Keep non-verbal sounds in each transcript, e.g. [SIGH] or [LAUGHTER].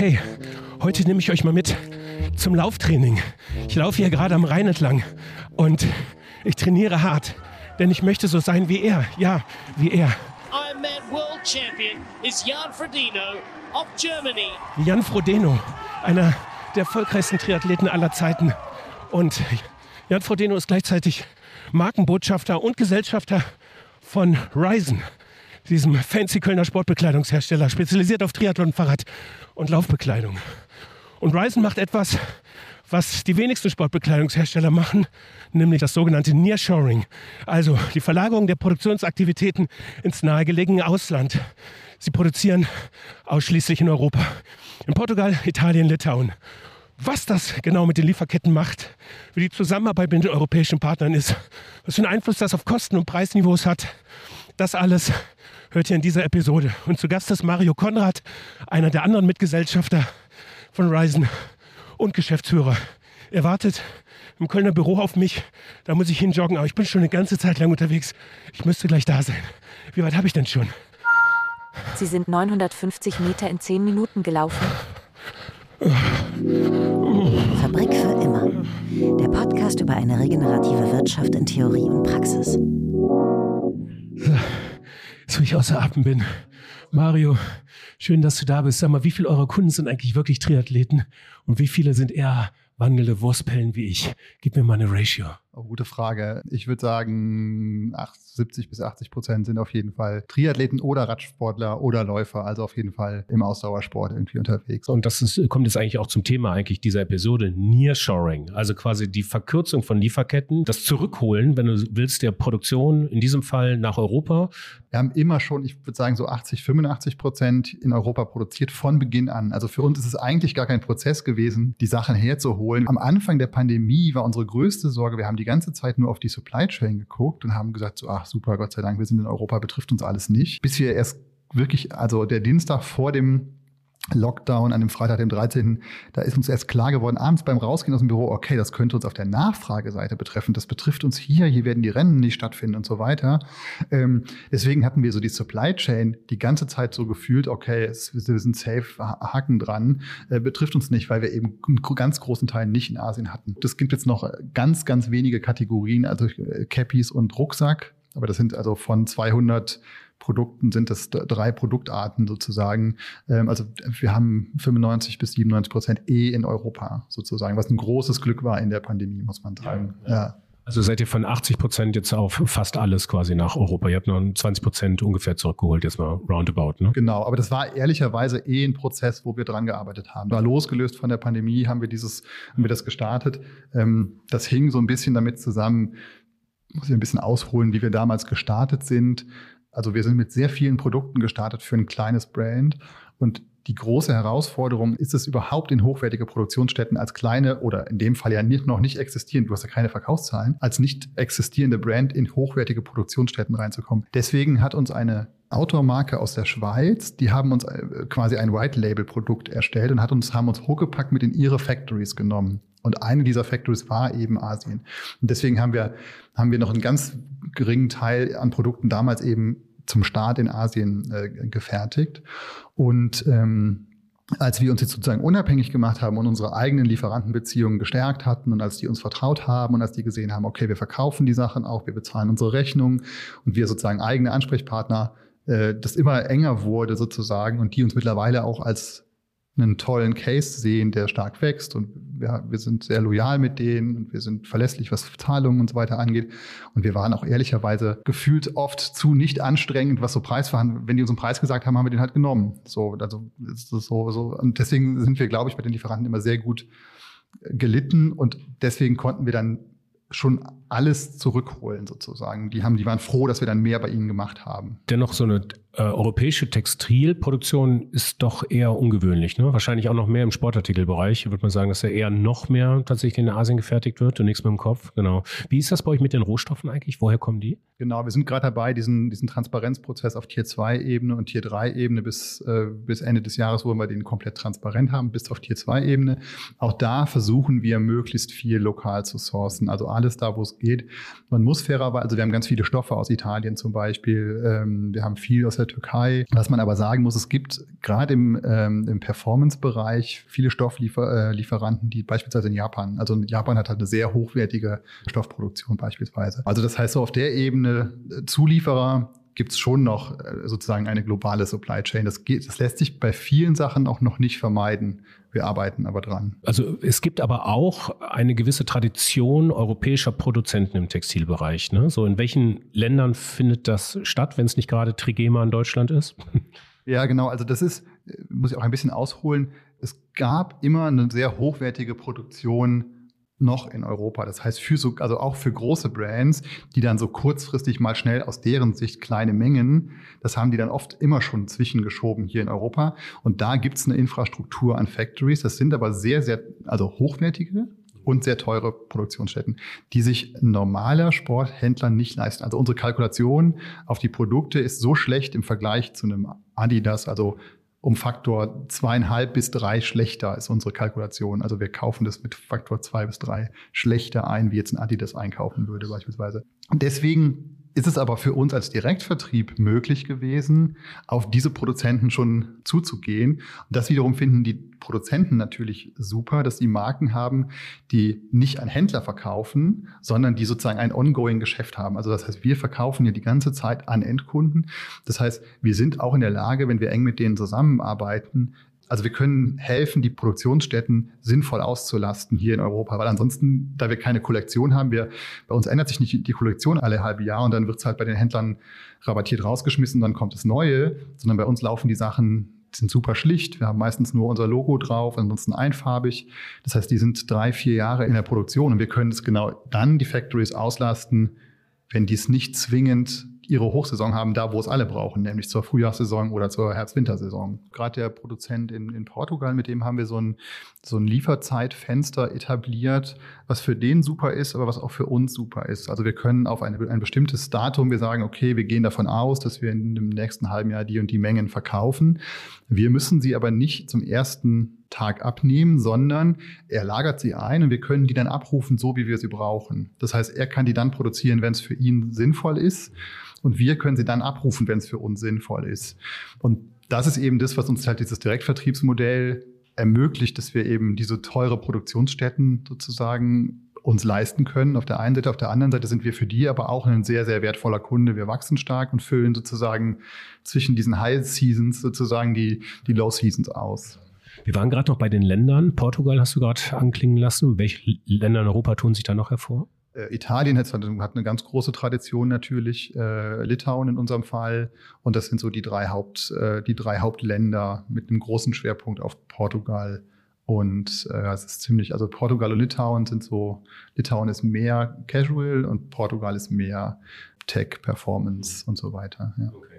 Hey, heute nehme ich euch mal mit zum Lauftraining. Ich laufe hier gerade am Rhein entlang und ich trainiere hart, denn ich möchte so sein wie er. Ja, wie er. Ironman World Champion is Jan Frodeno of Germany. Jan Frodeno, einer der erfolgreichsten Triathleten aller Zeiten. Und Jan Frodeno ist gleichzeitig Markenbotschafter und Gesellschafter von Ryzen, diesem fancy Kölner Sportbekleidungshersteller, spezialisiert auf Triathlon, Fahrrad und Laufbekleidung. Und Ryzen macht etwas, was die wenigsten Sportbekleidungshersteller machen, nämlich das sogenannte Nearshoring, also die Verlagerung der Produktionsaktivitäten ins nahegelegene Ausland. Sie produzieren ausschließlich in Europa, in Portugal, Italien, Litauen. Was das genau mit den Lieferketten macht, wie die Zusammenarbeit mit den europäischen Partnern ist, was für einen Einfluss das auf Kosten und Preisniveaus hat, das alles hört ihr in dieser Episode. Und zu Gast ist Mario Konrad, einer der anderen Mitgesellschafter von Ryzen und Geschäftsführer. Er wartet im Kölner Büro auf mich. Da muss ich hinjoggen, aber ich bin schon eine ganze Zeit lang unterwegs. Ich müsste gleich da sein. Wie weit habe ich denn schon? Sie sind 950 Meter in 10 Minuten gelaufen. Fabrik für immer. Der Podcast über eine regenerative Wirtschaft in Theorie und Praxis. So, ich außer Atem bin. Mario, schön, dass du da bist. Sag mal, wie viele eurer Kunden sind eigentlich wirklich Triathleten und wie viele sind eher wandelnde Wurstpellen wie ich? Gib mir mal eine Ratio. Oh, gute Frage. Ich würde sagen, 70 bis 80 Prozent sind auf jeden Fall Triathleten oder Radsportler oder Läufer, also auf jeden Fall im Ausdauersport irgendwie unterwegs. Und das ist, kommt jetzt eigentlich auch zum Thema eigentlich dieser Episode, Nearshoring, also quasi die Verkürzung von Lieferketten, das Zurückholen, wenn du willst, der Produktion in diesem Fall nach Europa. Wir haben immer schon, ich würde sagen, so 80, 85 Prozent in Europa produziert von Beginn an. Also für uns ist es eigentlich gar kein Prozess gewesen, die Sachen herzuholen. Am Anfang der Pandemie war unsere größte Sorge, wir haben die ganze Zeit nur auf die Supply Chain geguckt und haben gesagt, so, ach super, Gott sei Dank, wir sind in Europa, betrifft uns alles nicht. Bis wir erst wirklich, also der Dienstag vor dem Lockdown an dem Freitag, dem 13., da ist uns erst klar geworden, abends beim Rausgehen aus dem Büro, okay, das könnte uns auf der Nachfrageseite betreffen, das betrifft uns hier, hier werden die Rennen nicht stattfinden und so weiter. Ähm, deswegen hatten wir so die Supply Chain die ganze Zeit so gefühlt, okay, es, wir sind safe, Haken dran, äh, betrifft uns nicht, weil wir eben einen ganz großen Teil nicht in Asien hatten. Das gibt jetzt noch ganz, ganz wenige Kategorien, also äh, Cappies und Rucksack, aber das sind also von 200 Produkten sind das drei Produktarten sozusagen. Ähm, also wir haben 95 bis 97 Prozent eh in Europa sozusagen, was ein großes Glück war in der Pandemie, muss man sagen. Ja, ja. Also seid ihr von 80 Prozent jetzt auf fast alles quasi nach Europa. Ihr habt noch 20 Prozent ungefähr zurückgeholt, jetzt mal roundabout. Ne? Genau, aber das war ehrlicherweise eh ein Prozess, wo wir dran gearbeitet haben. War losgelöst von der Pandemie, haben wir dieses, haben wir das gestartet. Ähm, das hing so ein bisschen damit zusammen, muss ich ein bisschen ausholen, wie wir damals gestartet sind. Also wir sind mit sehr vielen Produkten gestartet für ein kleines Brand und die große Herausforderung ist es überhaupt in hochwertige Produktionsstätten als kleine oder in dem Fall ja nicht, noch nicht existierend, du hast ja keine Verkaufszahlen, als nicht existierende Brand in hochwertige Produktionsstätten reinzukommen. Deswegen hat uns eine Outdoor-Marke aus der Schweiz, die haben uns äh, quasi ein White-Label-Produkt erstellt und hat uns, haben uns hochgepackt mit in ihre Factories genommen. Und eine dieser Factories war eben Asien. Und deswegen haben wir, haben wir noch einen ganz geringen Teil an Produkten damals eben zum Start in Asien äh, gefertigt. Und ähm, als wir uns jetzt sozusagen unabhängig gemacht haben und unsere eigenen Lieferantenbeziehungen gestärkt hatten und als die uns vertraut haben und als die gesehen haben, okay, wir verkaufen die Sachen auch, wir bezahlen unsere Rechnungen und wir sozusagen eigene Ansprechpartner, äh, das immer enger wurde sozusagen und die uns mittlerweile auch als einen tollen Case sehen, der stark wächst und wir, wir sind sehr loyal mit denen und wir sind verlässlich, was Zahlungen und so weiter angeht. Und wir waren auch ehrlicherweise gefühlt oft zu nicht anstrengend, was so Preisverhandlungen, wenn die uns einen Preis gesagt haben, haben wir den halt genommen. So, also so, so. Und deswegen sind wir, glaube ich, bei den Lieferanten immer sehr gut gelitten und deswegen konnten wir dann schon alles zurückholen sozusagen. Die haben, die waren froh, dass wir dann mehr bei ihnen gemacht haben. Dennoch so eine äh, europäische Textilproduktion ist doch eher ungewöhnlich. Ne? Wahrscheinlich auch noch mehr im Sportartikelbereich. Würde man sagen, dass er eher noch mehr tatsächlich in Asien gefertigt wird und nichts mit dem Kopf. Genau. Wie ist das bei euch mit den Rohstoffen eigentlich? Woher kommen die? Genau, wir sind gerade dabei, diesen, diesen Transparenzprozess auf Tier 2 Ebene und Tier 3 Ebene bis, äh, bis Ende des Jahres wollen wir den komplett transparent haben, bis auf Tier 2 Ebene. Auch da versuchen wir möglichst viel lokal zu sourcen. Also alles da, wo es losgeht. Man muss fairerweise, also wir haben ganz viele Stoffe aus Italien zum Beispiel, ähm, wir haben viel aus der Türkei. Was man aber sagen muss, es gibt gerade im, ähm, im Performance-Bereich viele Stofflieferanten, äh, die beispielsweise in Japan, also Japan hat halt eine sehr hochwertige Stoffproduktion beispielsweise. Also das heißt so auf der Ebene äh, Zulieferer gibt es schon noch äh, sozusagen eine globale Supply Chain. Das, geht, das lässt sich bei vielen Sachen auch noch nicht vermeiden. Wir arbeiten aber dran. Also es gibt aber auch eine gewisse Tradition europäischer Produzenten im Textilbereich. Ne? So in welchen Ländern findet das statt, wenn es nicht gerade Trigema in Deutschland ist? [LAUGHS] Ja, genau. Also das ist, muss ich auch ein bisschen ausholen. Es gab immer eine sehr hochwertige Produktion noch in Europa. Das heißt, für so, also auch für große Brands, die dann so kurzfristig mal schnell aus deren Sicht kleine Mengen, das haben die dann oft immer schon zwischengeschoben hier in Europa. Und da gibt's eine Infrastruktur an Factories. Das sind aber sehr, sehr, also hochwertige und sehr teure Produktionsstätten, die sich normaler Sporthändler nicht leisten. Also unsere Kalkulation auf die Produkte ist so schlecht im Vergleich zu einem Adidas, also um Faktor zweieinhalb bis drei schlechter ist unsere Kalkulation. Also wir kaufen das mit Faktor zwei bis drei schlechter ein, wie jetzt ein Adidas einkaufen würde beispielsweise. Und deswegen ist es aber für uns als Direktvertrieb möglich gewesen, auf diese Produzenten schon zuzugehen. Und das wiederum finden die Produzenten natürlich super, dass sie Marken haben, die nicht an Händler verkaufen, sondern die sozusagen ein ongoing Geschäft haben. Also das heißt, wir verkaufen ja die ganze Zeit an Endkunden. Das heißt, wir sind auch in der Lage, wenn wir eng mit denen zusammenarbeiten, also wir können helfen, die Produktionsstätten sinnvoll auszulasten hier in Europa, weil ansonsten, da wir keine Kollektion haben, wir, bei uns ändert sich nicht die Kollektion alle halbe Jahr und dann wird es halt bei den Händlern rabattiert rausgeschmissen, dann kommt das Neue, sondern bei uns laufen die Sachen sind super schlicht. Wir haben meistens nur unser Logo drauf, ansonsten einfarbig. Das heißt, die sind drei, vier Jahre in der Produktion und wir können es genau dann die Factories auslasten, wenn die es nicht zwingend ihre Hochsaison haben, da wo es alle brauchen, nämlich zur Frühjahrssaison oder zur Herbst-Wintersaison. Gerade der Produzent in, in Portugal, mit dem haben wir so ein, so ein Lieferzeitfenster etabliert, was für den super ist, aber was auch für uns super ist. Also wir können auf eine, ein bestimmtes Datum, wir sagen, okay, wir gehen davon aus, dass wir in dem nächsten halben Jahr die und die Mengen verkaufen. Wir müssen sie aber nicht zum ersten Tag abnehmen, sondern er lagert sie ein und wir können die dann abrufen, so wie wir sie brauchen. Das heißt, er kann die dann produzieren, wenn es für ihn sinnvoll ist und wir können sie dann abrufen, wenn es für uns sinnvoll ist. Und das ist eben das, was uns halt dieses Direktvertriebsmodell ermöglicht, dass wir eben diese teure Produktionsstätten sozusagen uns leisten können. Auf der einen Seite, auf der anderen Seite sind wir für die aber auch ein sehr, sehr wertvoller Kunde. Wir wachsen stark und füllen sozusagen zwischen diesen High Seasons sozusagen die, die Low Seasons aus. Wir waren gerade noch bei den Ländern. Portugal hast du gerade anklingen lassen. Welche Länder in Europa tun sich da noch hervor? Äh, Italien hat, hat, eine ganz große Tradition natürlich, äh, Litauen in unserem Fall. Und das sind so die drei, Haupt, äh, die drei Hauptländer mit einem großen Schwerpunkt auf Portugal. Und äh, es ist ziemlich, also Portugal und Litauen sind so, Litauen ist mehr Casual und Portugal ist mehr Tech, Performance und so weiter. Ja. Okay.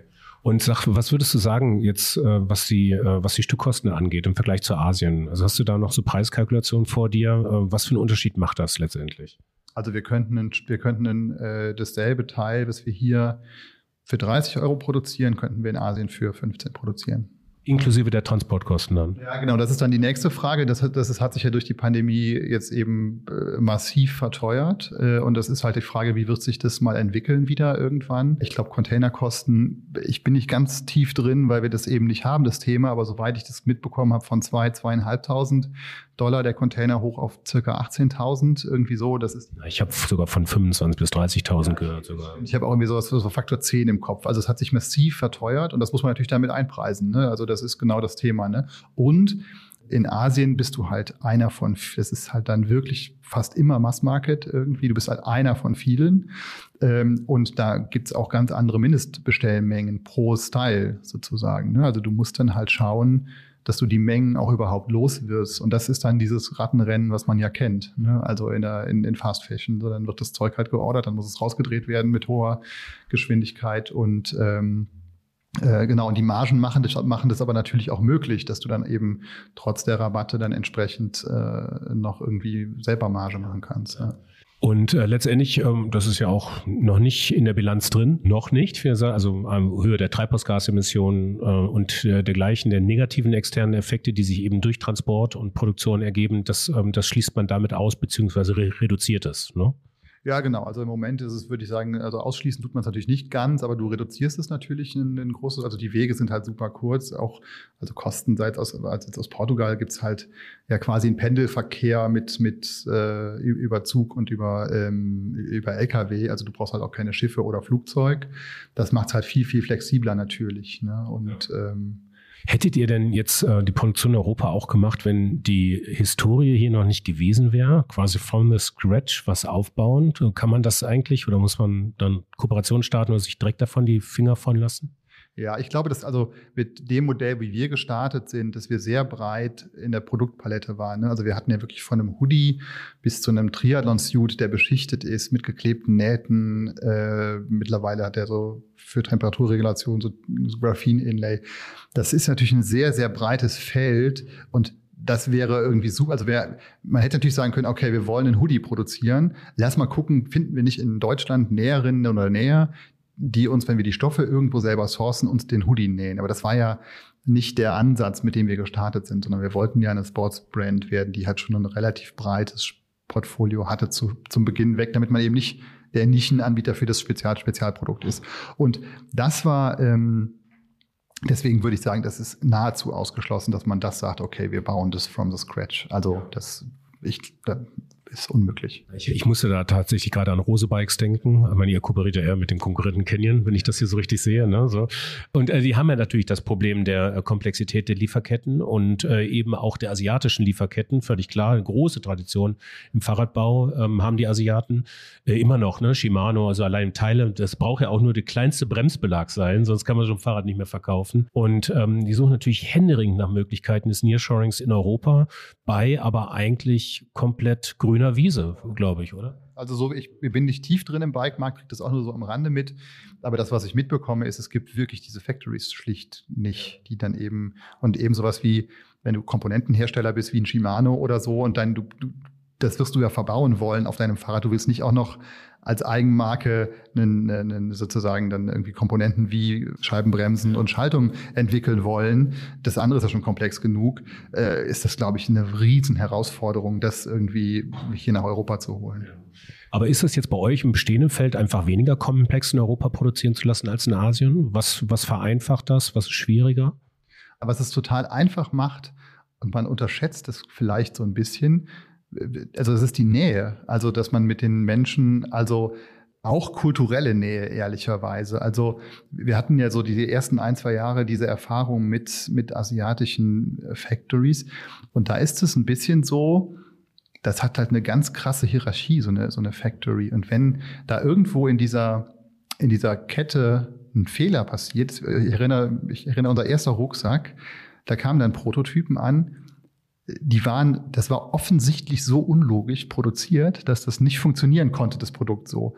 Und sag, was würdest du sagen jetzt, äh, was die, äh, was die Stückkosten angeht im Vergleich zu Asien? Also hast du da noch so Preiskalkulationen vor dir? Äh, was für einen Unterschied macht das letztendlich? Also wir könnten, wir könnten äh, dasselbe Teil, was wir hier für 30 Euro produzieren, könnten wir in Asien für 15 produzieren. Inklusive der Transportkosten dann. Ja, genau. Das ist dann die nächste Frage. Das, hat, das ist, hat sich ja durch die Pandemie jetzt eben äh, massiv verteuert. Äh, und das ist halt die Frage, wie wird sich das mal entwickeln wieder irgendwann? Ich glaube, Containerkosten, ich bin nicht ganz tief drin, weil wir das eben nicht haben, das Thema. Aber soweit ich das mitbekommen habe, von zwei, zweieinhalbtausend Dollar der Container hoch auf circa 18.000, irgendwie so. Das ist. Ich habe sogar von 25.000 bis 30.000 ja, gehört sogar. Ich habe auch irgendwie sowas, so Faktor 10 im Kopf. Also es hat sich massiv verteuert und das muss man natürlich damit einpreisen. Ne? Also das ist genau das Thema. Ne? Und in Asien bist du halt einer von, das ist halt dann wirklich fast immer Mass Market irgendwie. Du bist halt einer von vielen. Ähm, und da gibt's auch ganz andere Mindestbestellmengen pro Style sozusagen. Ne? Also du musst dann halt schauen, dass du die Mengen auch überhaupt los wirst. Und das ist dann dieses Rattenrennen, was man ja kennt. Ne? Also in, der, in, in Fast Fashion. So, dann wird das Zeug halt geordert, dann muss es rausgedreht werden mit hoher Geschwindigkeit und ähm, äh, genau, und die Margen machen das, machen das aber natürlich auch möglich, dass du dann eben trotz der Rabatte dann entsprechend äh, noch irgendwie selber Marge machen kannst. Ja. Und äh, letztendlich, ähm, das ist ja auch noch nicht in der Bilanz drin, noch nicht, also ähm, Höhe der Treibhausgasemissionen äh, und äh, dergleichen, der negativen externen Effekte, die sich eben durch Transport und Produktion ergeben, das, ähm, das schließt man damit aus, beziehungsweise re reduziert es. Ne? Ja, genau. Also im Moment ist es, würde ich sagen, also ausschließen tut man es natürlich nicht ganz, aber du reduzierst es natürlich in ein großes, also die Wege sind halt super kurz, auch also Kosten seit aus, als jetzt aus Portugal gibt's halt ja quasi einen Pendelverkehr mit, mit äh, über Zug und über, ähm, über LKW. Also du brauchst halt auch keine Schiffe oder Flugzeug. Das macht es halt viel, viel flexibler natürlich. Ne? Und ja. ähm, Hättet ihr denn jetzt äh, die Produktion in Europa auch gemacht, wenn die Historie hier noch nicht gewesen wäre? Quasi from the scratch was aufbauen? Kann man das eigentlich oder muss man dann Kooperation starten oder sich direkt davon die Finger von lassen? Ja, ich glaube, dass also mit dem Modell, wie wir gestartet sind, dass wir sehr breit in der Produktpalette waren. Ne? Also wir hatten ja wirklich von einem Hoodie bis zu einem Triathlon-Suit, der beschichtet ist mit geklebten Nähten. Äh, mittlerweile hat er so für Temperaturregulation so, so Graphene-Inlay. Das ist natürlich ein sehr, sehr breites Feld und das wäre irgendwie super. Also wär, man hätte natürlich sagen können, okay, wir wollen einen Hoodie produzieren. Lass mal gucken, finden wir nicht in Deutschland Näherinnen oder Näher, die uns, wenn wir die Stoffe irgendwo selber sourcen, uns den Hoodie nähen. Aber das war ja nicht der Ansatz, mit dem wir gestartet sind, sondern wir wollten ja eine Sportsbrand werden, die halt schon ein relativ breites Portfolio hatte zu, zum Beginn weg, damit man eben nicht der Nischenanbieter für das Spezial Spezialprodukt ist. Und das war ähm, Deswegen würde ich sagen, das ist nahezu ausgeschlossen, dass man das sagt, okay, wir bauen das from the scratch. Also das, ich, ist unmöglich. Ich, ich musste da tatsächlich gerade an Rose Bikes denken. Ich meine, ihr kooperiert ja eher mit dem Konkurrenten Canyon, wenn ich das hier so richtig sehe. Ne? So. Und äh, die haben ja natürlich das Problem der äh, Komplexität der Lieferketten und äh, eben auch der asiatischen Lieferketten. Völlig klar, eine große Tradition im Fahrradbau ähm, haben die Asiaten äh, immer noch. Ne? Shimano, also allein Teile, das braucht ja auch nur der kleinste Bremsbelag sein, sonst kann man so ein Fahrrad nicht mehr verkaufen. Und ähm, die suchen natürlich händeringend nach Möglichkeiten des Nearshorings in Europa, bei aber eigentlich komplett grün grüner Wiese, glaube ich, oder? Also so, ich bin nicht tief drin im Bike-Markt, kriege das auch nur so am Rande mit. Aber das, was ich mitbekomme, ist, es gibt wirklich diese Factories schlicht nicht, die dann eben, und eben sowas wie, wenn du Komponentenhersteller bist, wie ein Shimano oder so, und dann du, du das wirst du ja verbauen wollen auf deinem Fahrrad. Du willst nicht auch noch als Eigenmarke einen, einen, sozusagen dann irgendwie Komponenten wie Scheibenbremsen und Schaltung entwickeln wollen. Das andere ist ja schon komplex genug. Äh, ist das, glaube ich, eine riesen Herausforderung, das irgendwie hier nach Europa zu holen. Aber ist es jetzt bei euch im bestehenden Feld einfach weniger komplex in Europa produzieren zu lassen als in Asien? Was, was vereinfacht das? Was ist schwieriger? Was es total einfach macht, und man unterschätzt es vielleicht so ein bisschen, also es ist die Nähe, also dass man mit den Menschen, also auch kulturelle Nähe, ehrlicherweise. Also wir hatten ja so die ersten ein, zwei Jahre diese Erfahrung mit, mit asiatischen äh, Factories. Und da ist es ein bisschen so, das hat halt eine ganz krasse Hierarchie, so eine, so eine Factory. Und wenn da irgendwo in dieser, in dieser Kette ein Fehler passiert, ich erinnere, ich erinnere unser erster Rucksack, da kamen dann Prototypen an, die waren, das war offensichtlich so unlogisch produziert, dass das nicht funktionieren konnte, das Produkt so.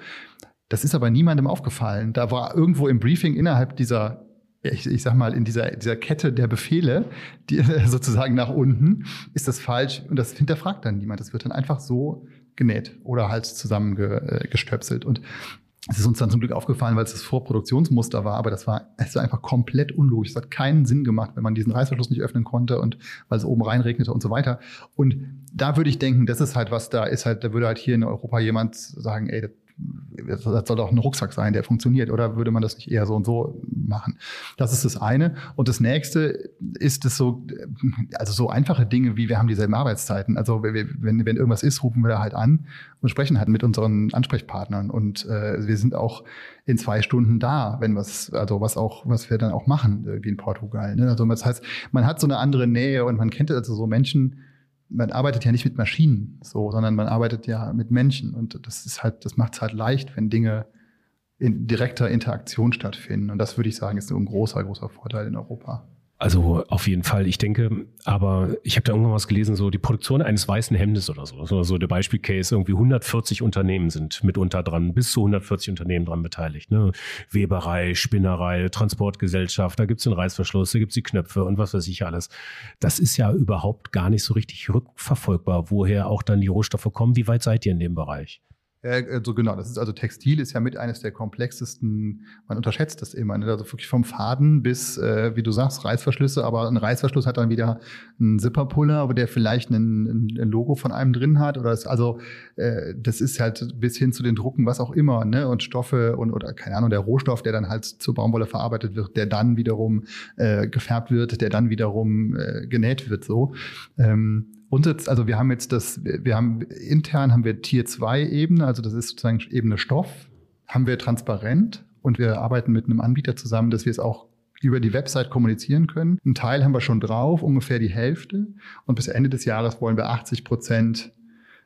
Das ist aber niemandem aufgefallen. Da war irgendwo im Briefing innerhalb dieser, ich, ich sag mal, in dieser, dieser Kette der Befehle, die [LAUGHS] sozusagen nach unten, ist das falsch und das hinterfragt dann niemand. Das wird dann einfach so genäht oder halt zusammengestöpselt. Und es ist uns dann zum Glück aufgefallen, weil es das Vorproduktionsmuster war, aber das war, es war einfach komplett unlogisch. Es hat keinen Sinn gemacht, wenn man diesen Reißverschluss nicht öffnen konnte und weil es oben reinregnete und so weiter. Und da würde ich denken, das ist halt was, da ist halt, da würde halt hier in Europa jemand sagen, ey, das soll doch ein Rucksack sein, der funktioniert, oder würde man das nicht eher so und so machen? Das ist das eine. Und das nächste ist es so, also so einfache Dinge wie wir haben dieselben Arbeitszeiten. Also wenn, wenn irgendwas ist, rufen wir da halt an und sprechen halt mit unseren Ansprechpartnern. Und äh, wir sind auch in zwei Stunden da, wenn was, also was auch, was wir dann auch machen, wie in Portugal. Ne? Also das heißt, man hat so eine andere Nähe und man kennt also so Menschen, man arbeitet ja nicht mit Maschinen so, sondern man arbeitet ja mit Menschen. Und das ist halt, das macht es halt leicht, wenn Dinge in direkter Interaktion stattfinden. Und das würde ich sagen, ist ein großer, großer Vorteil in Europa. Also auf jeden Fall. Ich denke, aber ich habe da irgendwann was gelesen, so die Produktion eines weißen Hemdes oder so. So, so der Beispielcase, irgendwie 140 Unternehmen sind mitunter dran, bis zu 140 Unternehmen dran beteiligt. Ne? Weberei, Spinnerei, Transportgesellschaft, da gibt's den Reißverschluss, da gibt's die Knöpfe und was weiß ich alles. Das ist ja überhaupt gar nicht so richtig rückverfolgbar, woher auch dann die Rohstoffe kommen. Wie weit seid ihr in dem Bereich? Äh, also genau, das ist also Textil ist ja mit eines der komplexesten, man unterschätzt das immer, ne? also wirklich vom Faden bis, äh, wie du sagst, Reißverschlüsse, aber ein Reißverschluss hat dann wieder einen Zipperpuller, wo der vielleicht ein, ein Logo von einem drin hat oder ist also äh, das ist halt bis hin zu den Drucken, was auch immer, ne und Stoffe und oder keine Ahnung der Rohstoff, der dann halt zur Baumwolle verarbeitet wird, der dann wiederum äh, gefärbt wird, der dann wiederum äh, genäht wird, so. Ähm, und jetzt, also wir haben jetzt das, wir haben intern haben wir Tier 2 Ebene, also das ist sozusagen Ebene Stoff, haben wir transparent und wir arbeiten mit einem Anbieter zusammen, dass wir es auch über die Website kommunizieren können. Ein Teil haben wir schon drauf, ungefähr die Hälfte. Und bis Ende des Jahres wollen wir 80 Prozent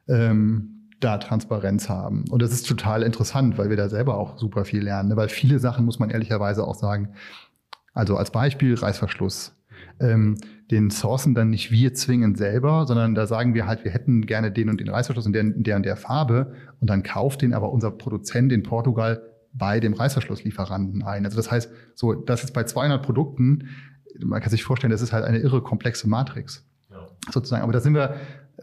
ähm, da Transparenz haben. Und das ist total interessant, weil wir da selber auch super viel lernen. Ne? Weil viele Sachen muss man ehrlicherweise auch sagen. Also als Beispiel Reißverschluss ähm, den sourcen dann nicht wir zwingend selber, sondern da sagen wir halt, wir hätten gerne den und den Reißverschluss in der, in der und der Farbe und dann kauft den aber unser Produzent in Portugal bei dem Reißverschlusslieferanten ein. Also das heißt, so, das ist bei 200 Produkten, man kann sich vorstellen, das ist halt eine irre komplexe Matrix. Ja. Sozusagen. Aber da sind wir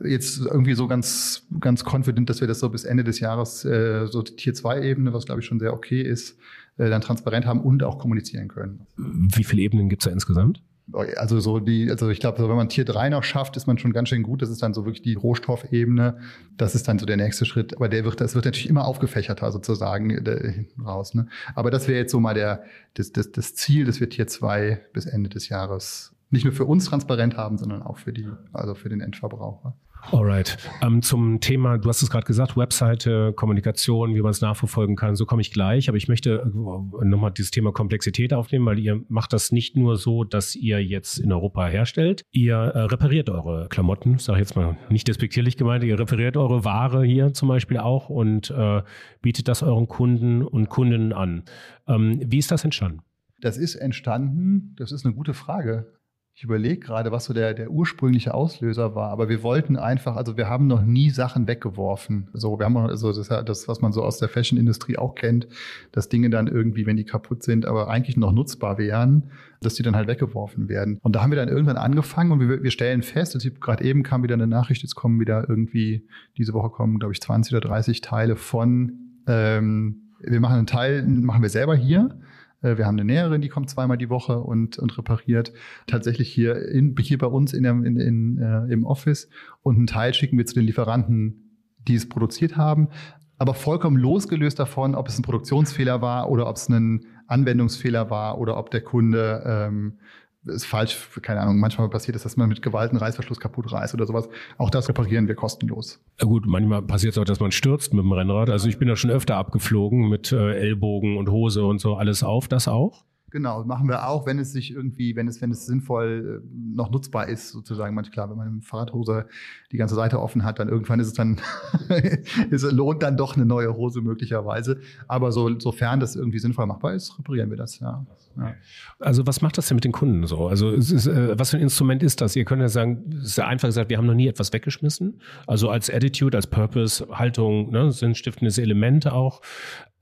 jetzt irgendwie so ganz, ganz confident, dass wir das so bis Ende des Jahres, äh, so Tier 2 Ebene, was glaube ich schon sehr okay ist, äh, dann transparent haben und auch kommunizieren können. Wie viele Ebenen gibt es da insgesamt? Also so die, also ich glaube, wenn man Tier 3 noch schafft, ist man schon ganz schön gut. Das ist dann so wirklich die Rohstoffebene. Das ist dann so der nächste Schritt. Aber der wird, das wird natürlich immer aufgefächerter sozusagen hinten raus. Ne? Aber das wäre jetzt so mal der, das, das, das Ziel, dass wir Tier 2 bis Ende des Jahres nicht nur für uns transparent haben, sondern auch für die, also für den Endverbraucher. Alright. Ähm, zum Thema, du hast es gerade gesagt, Webseite, Kommunikation, wie man es nachverfolgen kann, so komme ich gleich. Aber ich möchte äh, nochmal dieses Thema Komplexität aufnehmen, weil ihr macht das nicht nur so, dass ihr jetzt in Europa herstellt. Ihr äh, repariert eure Klamotten, sage ich jetzt mal nicht despektierlich gemeint, ihr repariert eure Ware hier zum Beispiel auch und äh, bietet das euren Kunden und Kundinnen an. Ähm, wie ist das entstanden? Das ist entstanden, das ist eine gute Frage. Ich überlege gerade, was so der, der ursprüngliche Auslöser war, aber wir wollten einfach, also wir haben noch nie Sachen weggeworfen. So, wir haben also das, das was man so aus der Fashion-Industrie auch kennt, dass Dinge dann irgendwie, wenn die kaputt sind, aber eigentlich noch nutzbar wären, dass die dann halt weggeworfen werden. Und da haben wir dann irgendwann angefangen und wir, wir stellen fest, also gerade eben kam wieder eine Nachricht, jetzt kommen wieder irgendwie, diese Woche kommen, glaube ich, 20 oder 30 Teile von, ähm, wir machen einen Teil, machen wir selber hier wir haben eine Näherin, die kommt zweimal die Woche und, und repariert. Tatsächlich hier, in, hier bei uns in, der, in, in, äh, im Office. Und einen Teil schicken wir zu den Lieferanten, die es produziert haben. Aber vollkommen losgelöst davon, ob es ein Produktionsfehler war oder ob es ein Anwendungsfehler war oder ob der Kunde ähm, ist falsch, keine Ahnung, manchmal passiert es, dass man mit Gewalt einen Reißverschluss kaputt reißt oder sowas. Auch das reparieren wir kostenlos. Ja gut, manchmal passiert es auch, dass man stürzt mit dem Rennrad. Also ich bin da schon öfter abgeflogen mit äh, Ellbogen und Hose und so alles auf. Das auch? Genau, machen wir auch, wenn es sich irgendwie, wenn es, wenn es sinnvoll äh, noch nutzbar ist, sozusagen. Manchmal, klar, wenn man eine Fahrradhose die ganze Seite offen hat, dann irgendwann ist es dann, [LAUGHS] es lohnt dann doch eine neue Hose möglicherweise. Aber so, sofern das irgendwie sinnvoll machbar ist, reparieren wir das, ja. ja. Also was macht das denn mit den Kunden so? Also ist, äh, was für ein Instrument ist das? Ihr könnt ja sagen, es ist ja einfach gesagt, wir haben noch nie etwas weggeschmissen. Also als Attitude, als Purpose, Haltung, ne, sind stiftendes Elemente auch.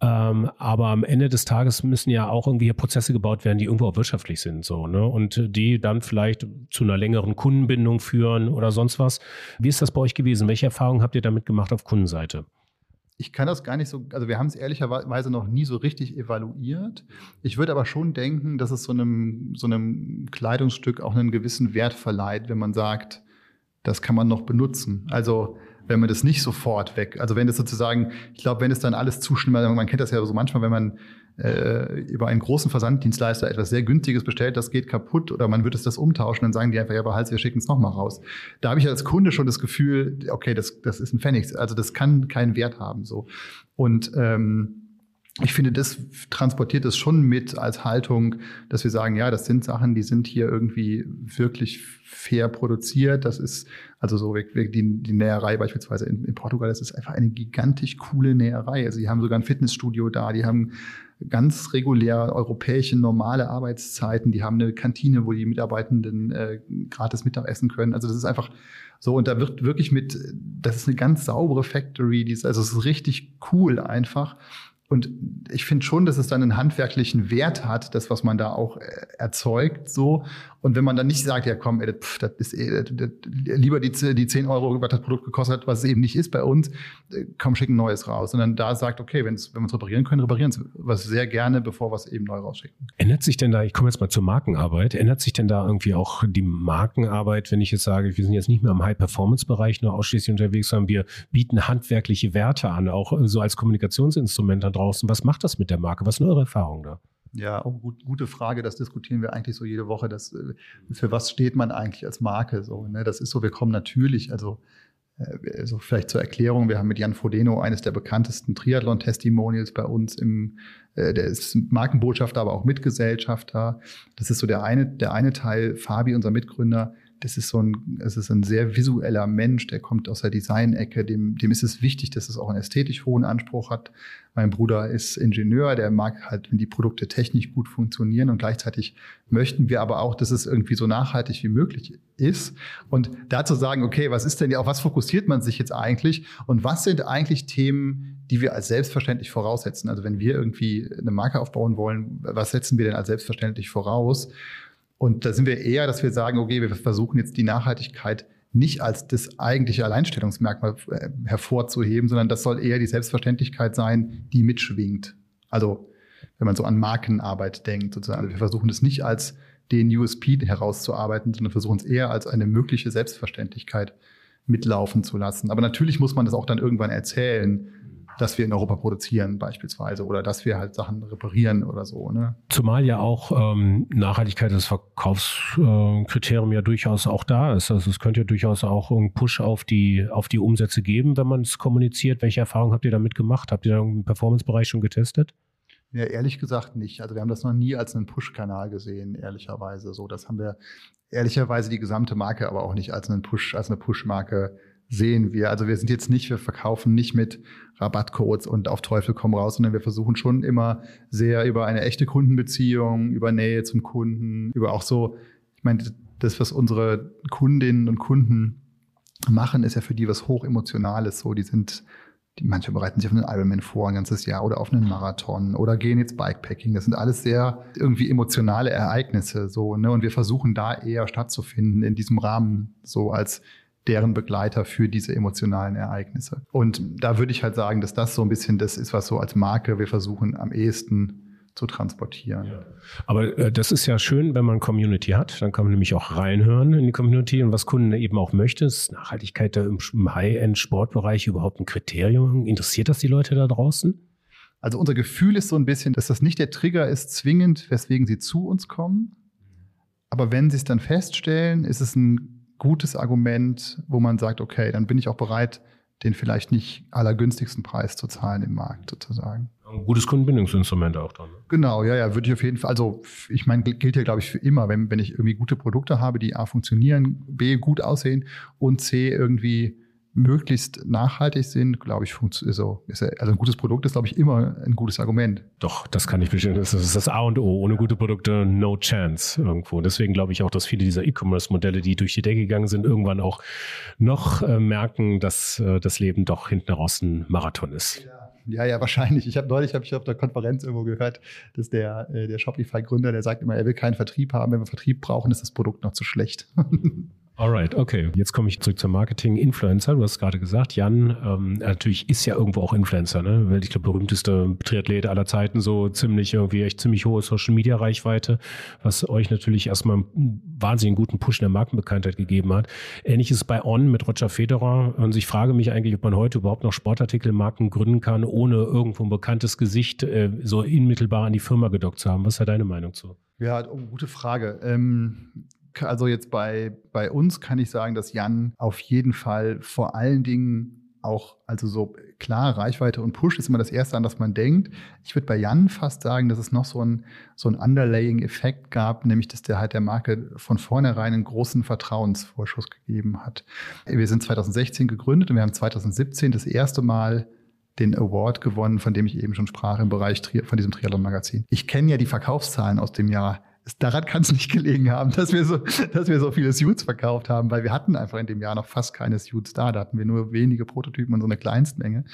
Ähm, aber am Ende des Tages müssen ja auch irgendwie Prozesse gebaut werden, die irgendwo auch wirtschaftlich sind, so, ne? Und die dann vielleicht zu einer längeren Kundenbindung führen oder sonst was. Wie ist das bei euch gewesen? Welche Erfahrungen habt ihr damit gemacht auf Kundenseite? Ich kann das gar nicht so, also wir haben es ehrlicherweise noch nie so richtig evaluiert. Ich würde aber schon denken, dass es so einem, so einem Kleidungsstück auch einen gewissen Wert verleiht, wenn man sagt, das kann man noch benutzen. Also wenn man das nicht sofort weg, also wenn das sozusagen, ich glaube, wenn es dann alles zu schnell, man kennt das ja so manchmal, wenn man äh, über einen großen Versanddienstleister etwas sehr günstiges bestellt, das geht kaputt oder man wird es das umtauschen, dann sagen die einfach, ja, aber halt, wir schicken es nochmal raus. Da habe ich als Kunde schon das Gefühl, okay, das, das ist ein Pfennig, also das kann keinen Wert haben so. Und ähm, ich finde, das transportiert es schon mit als Haltung, dass wir sagen, ja, das sind Sachen, die sind hier irgendwie wirklich fair produziert. Das ist also so die, die Näherei beispielsweise in, in Portugal, das ist einfach eine gigantisch coole Näherei. Also die haben sogar ein Fitnessstudio da, die haben ganz regulär europäische normale Arbeitszeiten, die haben eine Kantine, wo die Mitarbeitenden äh, gratis Mittagessen können. Also das ist einfach so und da wird wirklich mit, das ist eine ganz saubere Factory, die ist, also es ist richtig cool einfach. Und ich finde schon, dass es dann einen handwerklichen Wert hat, das, was man da auch äh, erzeugt, so. Und wenn man dann nicht sagt, ja komm, ey, pff, das ist eh, das, lieber die, die 10 Euro, was das Produkt gekostet hat, was es eben nicht ist bei uns, äh, komm, schicken Neues raus. Sondern da sagt, okay, wenn's, wenn wir es reparieren können, reparieren es was sehr gerne, bevor wir es eben neu rausschicken. Ändert sich denn da, ich komme jetzt mal zur Markenarbeit, ändert sich denn da irgendwie auch die Markenarbeit, wenn ich jetzt sage, wir sind jetzt nicht mehr im High-Performance-Bereich nur ausschließlich unterwegs, sondern wir bieten handwerkliche Werte an, auch so als Kommunikationsinstrument da draußen. Was macht das mit der Marke? Was sind eure Erfahrungen da? Ja, auch gut, gute Frage. Das diskutieren wir eigentlich so jede Woche. Das, äh, für was steht man eigentlich als Marke? So, ne? Das ist so, wir kommen natürlich, also, äh, also vielleicht zur Erklärung, wir haben mit Jan Frodeno eines der bekanntesten Triathlon-Testimonials bei uns im, äh, der ist Markenbotschafter, aber auch Mitgesellschafter. Das ist so der eine, der eine Teil. Fabi, unser Mitgründer, das ist so ein, es ist ein sehr visueller Mensch, der kommt aus der Design-Ecke, dem, dem ist es wichtig, dass es auch einen ästhetisch hohen Anspruch hat. Mein Bruder ist Ingenieur, der mag halt, wenn die Produkte technisch gut funktionieren und gleichzeitig möchten wir aber auch, dass es irgendwie so nachhaltig wie möglich ist. Und dazu sagen, okay, was ist denn ja, auf was fokussiert man sich jetzt eigentlich und was sind eigentlich Themen, die wir als selbstverständlich voraussetzen? Also wenn wir irgendwie eine Marke aufbauen wollen, was setzen wir denn als selbstverständlich voraus? Und da sind wir eher, dass wir sagen, okay, wir versuchen jetzt die Nachhaltigkeit nicht als das eigentliche Alleinstellungsmerkmal äh, hervorzuheben, sondern das soll eher die Selbstverständlichkeit sein, die mitschwingt. Also wenn man so an Markenarbeit denkt, sozusagen. Wir versuchen das nicht als den USP herauszuarbeiten, sondern versuchen es eher als eine mögliche Selbstverständlichkeit mitlaufen zu lassen. Aber natürlich muss man das auch dann irgendwann erzählen, dass wir in Europa produzieren beispielsweise oder dass wir halt Sachen reparieren oder so. Ne? Zumal ja auch ähm, Nachhaltigkeit des Verkaufskriterium äh, ja durchaus auch da ist. Also es könnte ja durchaus auch einen Push auf die, auf die Umsätze geben, wenn man es kommuniziert. Welche Erfahrungen habt ihr damit gemacht? Habt ihr da im Performance-Bereich schon getestet? Ja, ehrlich gesagt nicht. Also wir haben das noch nie als einen Push-Kanal gesehen, ehrlicherweise. So, das haben wir ehrlicherweise die gesamte Marke aber auch nicht als einen Push, als eine Push-Marke sehen wir. Also wir sind jetzt nicht, wir verkaufen nicht mit Rabattcodes und auf Teufel komm raus, sondern wir versuchen schon immer sehr über eine echte Kundenbeziehung, über Nähe zum Kunden, über auch so, ich meine, das, was unsere Kundinnen und Kunden machen, ist ja für die was hochemotionales. So, die sind, die, manche bereiten sich auf einen Ironman vor ein ganzes Jahr oder auf einen Marathon oder gehen jetzt Bikepacking. Das sind alles sehr irgendwie emotionale Ereignisse. So, ne? Und wir versuchen da eher stattzufinden in diesem Rahmen, so als deren Begleiter für diese emotionalen Ereignisse. Und da würde ich halt sagen, dass das so ein bisschen das ist, was so als Marke wir versuchen am ehesten zu transportieren. Ja. Aber äh, das ist ja schön, wenn man Community hat. Dann kann man nämlich auch reinhören in die Community und was Kunden eben auch möchte, ist Nachhaltigkeit im, im High-End-Sportbereich überhaupt ein Kriterium. Interessiert das die Leute da draußen? Also unser Gefühl ist so ein bisschen, dass das nicht der Trigger ist, zwingend, weswegen sie zu uns kommen. Aber wenn sie es dann feststellen, ist es ein gutes Argument, wo man sagt, okay, dann bin ich auch bereit, den vielleicht nicht allergünstigsten Preis zu zahlen im Markt sozusagen. Ein gutes Kundenbindungsinstrument auch dann. Ne? Genau, ja, ja, würde ich auf jeden Fall. Also ich meine, gilt ja, glaube ich, für immer, wenn, wenn ich irgendwie gute Produkte habe, die A funktionieren, B gut aussehen und C irgendwie möglichst nachhaltig sind, glaube ich, so, ist ja, also ein gutes Produkt ist, glaube ich, immer ein gutes Argument. Doch, das kann ich bestimmt. Das ist das A und O. Ohne gute Produkte, no chance irgendwo. Deswegen glaube ich auch, dass viele dieser E-Commerce-Modelle, die durch die Decke gegangen sind, irgendwann auch noch äh, merken, dass äh, das Leben doch hinten raus ein Marathon ist. Ja. Ja, ja, wahrscheinlich. Ich habe neulich hab ich auf der Konferenz irgendwo gehört, dass der, äh, der Shopify-Gründer, der sagt immer, er will keinen Vertrieb haben. Wenn wir Vertrieb brauchen, ist das Produkt noch zu schlecht. [LAUGHS] Alright, okay. Jetzt komme ich zurück zum Marketing. Influencer, du hast gerade gesagt, Jan, ähm, natürlich ist ja irgendwo auch Influencer, ne? Weil ich glaube, berühmteste Triathlet aller Zeiten, so ziemlich irgendwie echt ziemlich hohe Social Media Reichweite, was euch natürlich erstmal einen wahnsinnig guten Push in der Markenbekanntheit gegeben hat. Ähnliches bei On mit Roger Federer. Und ich frage mich eigentlich, ob man heute überhaupt noch Sportartikelmarken gründen kann, ohne irgendwo ein bekanntes Gesicht äh, so unmittelbar an die Firma gedockt zu haben. Was ist da deine Meinung zu? Ja, oh, gute Frage. Ähm also jetzt bei, bei uns kann ich sagen, dass Jan auf jeden Fall vor allen Dingen auch, also so klar, Reichweite und Push ist immer das Erste, an das man denkt. Ich würde bei Jan fast sagen, dass es noch so ein, so ein Underlaying-Effekt gab, nämlich dass der halt der Marke von vornherein einen großen Vertrauensvorschuss gegeben hat. Wir sind 2016 gegründet und wir haben 2017 das erste Mal den Award gewonnen, von dem ich eben schon sprach im Bereich von diesem Triathlon-Magazin. Ich kenne ja die Verkaufszahlen aus dem Jahr daran kann es nicht gelegen haben, dass wir so, dass wir so viele Suits verkauft haben, weil wir hatten einfach in dem Jahr noch fast keine Suits da. Da hatten wir nur wenige Prototypen und so eine Kleinstmenge.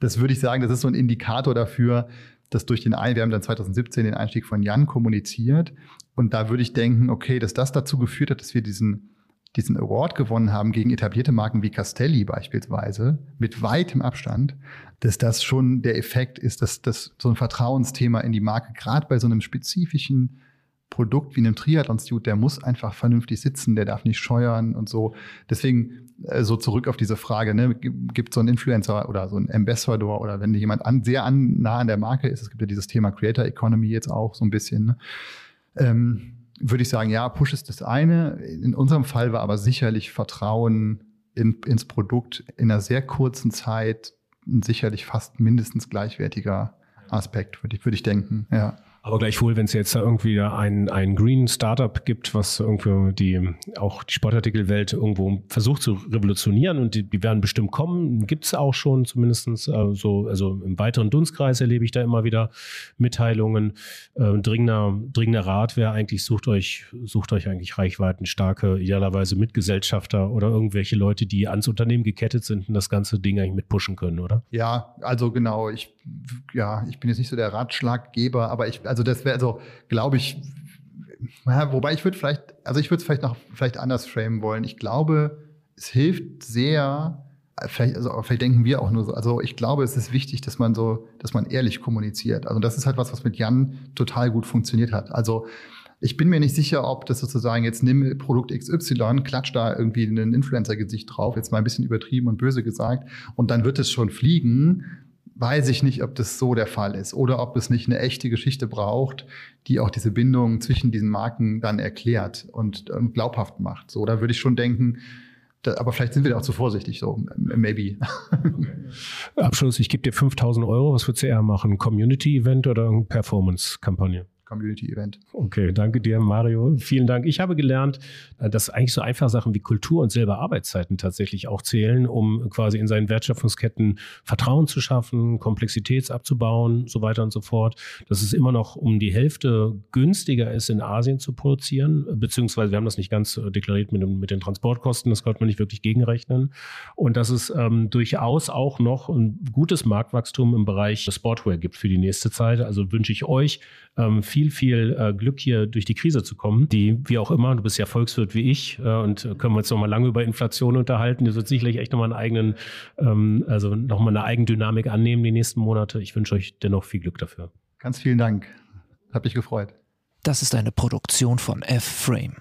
Das würde ich sagen, das ist so ein Indikator dafür, dass durch den, wir haben dann 2017 den Einstieg von Jan kommuniziert und da würde ich denken, okay, dass das dazu geführt hat, dass wir diesen diesen Award gewonnen haben gegen etablierte Marken wie Castelli beispielsweise, mit weitem Abstand, dass das schon der Effekt ist, dass das so ein Vertrauensthema in die Marke, gerade bei so einem spezifischen Produkt wie einem Triathlon-Suit, der muss einfach vernünftig sitzen, der darf nicht scheuern und so. Deswegen äh, so zurück auf diese Frage, ne, gibt so einen Influencer oder so einen Ambassador oder wenn jemand an, sehr an, nah an der Marke ist, es gibt ja dieses Thema Creator Economy jetzt auch so ein bisschen, ne? ähm, würde ich sagen, ja, Push ist das eine. In unserem Fall war aber sicherlich Vertrauen in, ins Produkt in einer sehr kurzen Zeit ein sicherlich fast mindestens gleichwertiger Aspekt, würde ich, würde ich denken, ja. Aber gleichwohl, wenn es jetzt irgendwie ein, ein Green Startup gibt, was irgendwie die, auch die Sportartikelwelt irgendwo versucht zu revolutionieren und die, die werden bestimmt kommen, gibt es auch schon zumindestens äh, so, also im weiteren Dunstkreis erlebe ich da immer wieder Mitteilungen. Äh, dringender, dringender Rat wäre eigentlich, sucht euch, sucht euch eigentlich Reichweiten starke, idealerweise Mitgesellschafter oder irgendwelche Leute, die ans Unternehmen gekettet sind und das ganze Ding eigentlich mitpushen können, oder? Ja, also genau, ich, ja, ich bin jetzt nicht so der Ratschlaggeber, aber ich, also das wäre, also glaube ich, ja, wobei ich würde vielleicht, also ich würde es vielleicht noch vielleicht anders framen wollen. Ich glaube, es hilft sehr, vielleicht, also vielleicht denken wir auch nur so, also ich glaube, es ist wichtig, dass man so, dass man ehrlich kommuniziert. Also das ist halt was, was mit Jan total gut funktioniert hat. Also ich bin mir nicht sicher, ob das sozusagen jetzt nimm Produkt XY, klatscht da irgendwie ein Influencer-Gesicht drauf, jetzt mal ein bisschen übertrieben und böse gesagt, und dann wird es schon fliegen weiß ich nicht, ob das so der Fall ist oder ob es nicht eine echte Geschichte braucht, die auch diese Bindung zwischen diesen Marken dann erklärt und, und glaubhaft macht. So, da würde ich schon denken, da, aber vielleicht sind wir da auch zu vorsichtig, so, maybe. [LAUGHS] Abschluss, ich gebe dir 5000 Euro, was würdest du eher machen? Community-Event oder Performance-Kampagne? Community-Event. Okay, danke dir, Mario. Vielen Dank. Ich habe gelernt, äh, dass eigentlich so einfache Sachen wie Kultur und selber Arbeitszeiten tatsächlich auch zählen, um quasi in seinen Wertschöpfungsketten Vertrauen zu schaffen, Komplexität abzubauen, so weiter und so fort. Dass es immer noch um die Hälfte günstiger ist, in Asien zu produzieren, beziehungsweise wir haben das nicht ganz äh, deklariert mit, mit den Transportkosten, das konnte man nicht wirklich gegenrechnen. Und dass es ähm, durchaus auch noch ein gutes Marktwachstum im Bereich Sportwear gibt für die nächste Zeit. Also wünsche ich euch ähm, viel, viel äh, Glück hier durch die Krise zu kommen, die, wie auch immer, du bist ja Volkswirt wie ich äh, und können wir uns noch mal lange über Inflation unterhalten. Das wird sicherlich echt noch mal einen eigenen, ähm, also noch mal eine Eigendynamik annehmen die nächsten Monate. Ich wünsche euch dennoch viel Glück dafür. Ganz vielen Dank. Hat mich gefreut. Das ist eine Produktion von F-Frame.